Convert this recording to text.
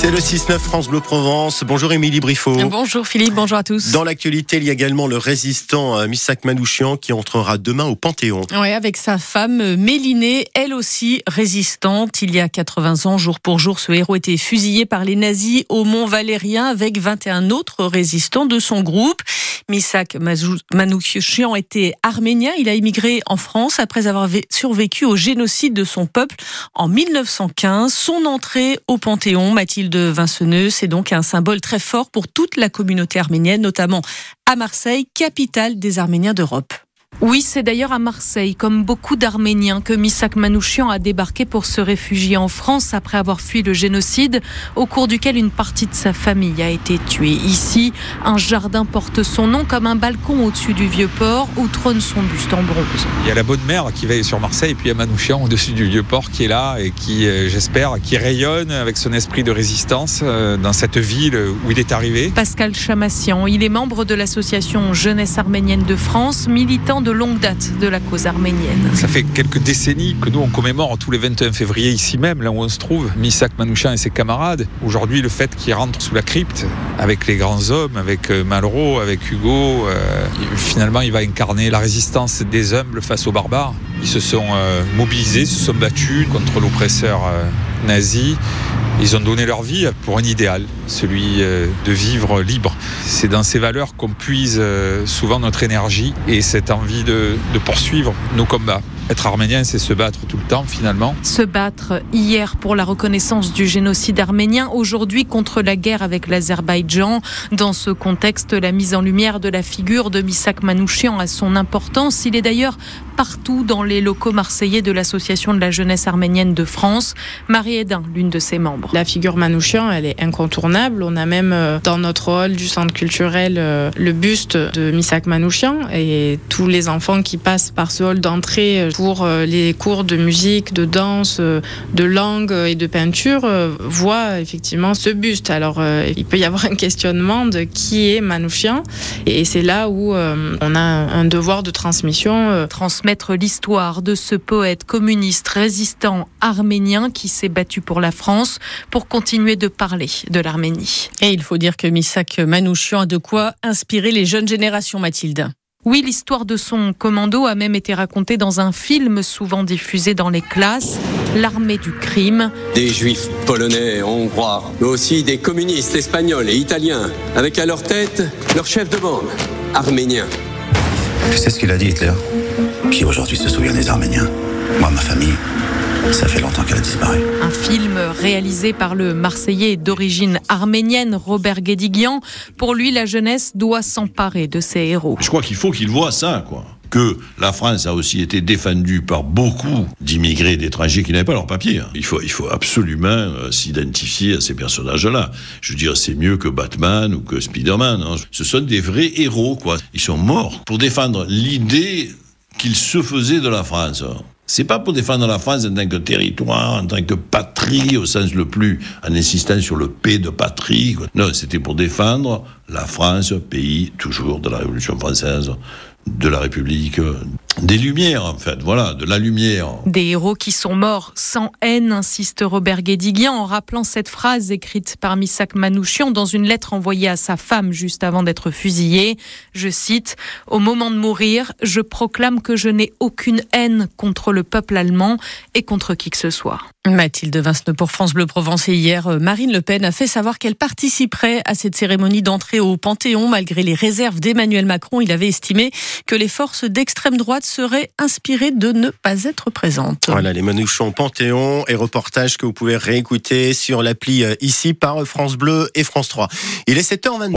C'est le 6-9 France Bleu Provence. Bonjour Émilie Briffaut. Bonjour Philippe, bonjour à tous. Dans l'actualité, il y a également le résistant euh, Missak Manouchian qui entrera demain au Panthéon. Oui, avec sa femme euh, Mélinée, elle aussi résistante. Il y a 80 ans, jour pour jour, ce héros était fusillé par les nazis au Mont Valérien avec 21 autres résistants de son groupe. Misak Manouchian était arménien. Il a immigré en France après avoir survécu au génocide de son peuple en 1915. Son entrée au Panthéon, Mathilde Vinceneux, c'est donc un symbole très fort pour toute la communauté arménienne, notamment à Marseille, capitale des Arméniens d'Europe. Oui, c'est d'ailleurs à Marseille, comme beaucoup d'Arméniens, que Misak Manouchian a débarqué pour se réfugier en France après avoir fui le génocide, au cours duquel une partie de sa famille a été tuée. Ici, un jardin porte son nom comme un balcon au-dessus du vieux port où trône son buste en bronze. Il y a la bonne mère qui veille sur Marseille et puis il y a Manouchian au-dessus du vieux port qui est là et qui, euh, j'espère, qui rayonne avec son esprit de résistance euh, dans cette ville où il est arrivé. Pascal Chamassian, il est membre de l'association Jeunesse arménienne de France, militant de longue date de la cause arménienne. Ça fait quelques décennies que nous on commémore tous les 21 février ici même, là où on se trouve, Misak Manouchian et ses camarades. Aujourd'hui, le fait qu'il rentre sous la crypte avec les grands hommes, avec euh, Malraux, avec Hugo, euh, finalement il va incarner la résistance des humbles face aux barbares. Ils se sont euh, mobilisés, se sont battus contre l'oppresseur nazi ils ont donné leur vie pour un idéal, celui euh, de vivre libre. C'est dans ces valeurs qu'on puise euh, souvent notre énergie et cette envie de, poursuivre nos combats. Être arménien, c'est se battre tout le temps finalement. Se battre hier pour la reconnaissance du génocide arménien, aujourd'hui contre la guerre avec l'Azerbaïdjan. Dans ce contexte, la mise en lumière de la figure de Misak Manouchian a son importance. Il est d'ailleurs partout dans les locaux marseillais de l'Association de la jeunesse arménienne de France. Marie Edin, l'une de ses membres. La figure Manouchian, elle est incontournable. On a même euh, dans notre hall du centre culturel euh, le buste de Misak Manouchian et tous les enfants qui passent par ce hall d'entrée euh, pour les cours de musique, de danse, de langue et de peinture voient effectivement ce buste. Alors il peut y avoir un questionnement de qui est Manouchian et c'est là où on a un devoir de transmission. Transmettre l'histoire de ce poète communiste résistant arménien qui s'est battu pour la France pour continuer de parler de l'Arménie. Et il faut dire que Misak Manouchian a de quoi inspirer les jeunes générations, Mathilde. Oui, l'histoire de son commando a même été racontée dans un film souvent diffusé dans les classes, L'armée du crime. Des juifs polonais, hongrois, mais aussi des communistes espagnols et italiens, avec à leur tête leur chef de bande, arménien. Tu sais ce qu'il a dit Hitler? Qui aujourd'hui se souvient des Arméniens Moi, ma famille, ça fait longtemps qu'elle a disparu. Un film réalisé par le Marseillais d'origine arménienne Robert Guédiguian. Pour lui, la jeunesse doit s'emparer de ses héros. Je crois qu'il faut qu'il voit ça, quoi que la France a aussi été défendue par beaucoup d'immigrés d'étrangers qui n'avaient pas leur papier. Hein. Il faut, il faut absolument euh, s'identifier à ces personnages-là. Je veux dire, c'est mieux que Batman ou que Spider-Man. Hein. Ce sont des vrais héros, quoi. Ils sont morts pour défendre l'idée qu'ils se faisaient de la France. C'est pas pour défendre la France en tant que territoire, en tant que patrie, au sens le plus, en insistant sur le P de patrie. Non, c'était pour défendre la France, pays toujours de la Révolution française, de la République, des lumières en fait, voilà, de la lumière. Des héros qui sont morts sans haine, insiste Robert Guédiguian en rappelant cette phrase écrite par Misak Manouchian dans une lettre envoyée à sa femme juste avant d'être fusillé. Je cite Au moment de mourir, je proclame que je n'ai aucune haine contre le peuple allemand et contre qui que ce soit. Mathilde Vinceneux pour France Bleu Provence et hier, euh, Marine Le Pen a fait savoir qu'elle participerait à cette cérémonie d'entrée au Panthéon malgré les réserves d'Emmanuel Macron. Il avait estimé que les forces d'extrême droite seraient inspirées de ne pas être présentes. Voilà les Manouchons Panthéon et reportages que vous pouvez réécouter sur l'appli euh, ici par France Bleu et France 3. Il est 7h22.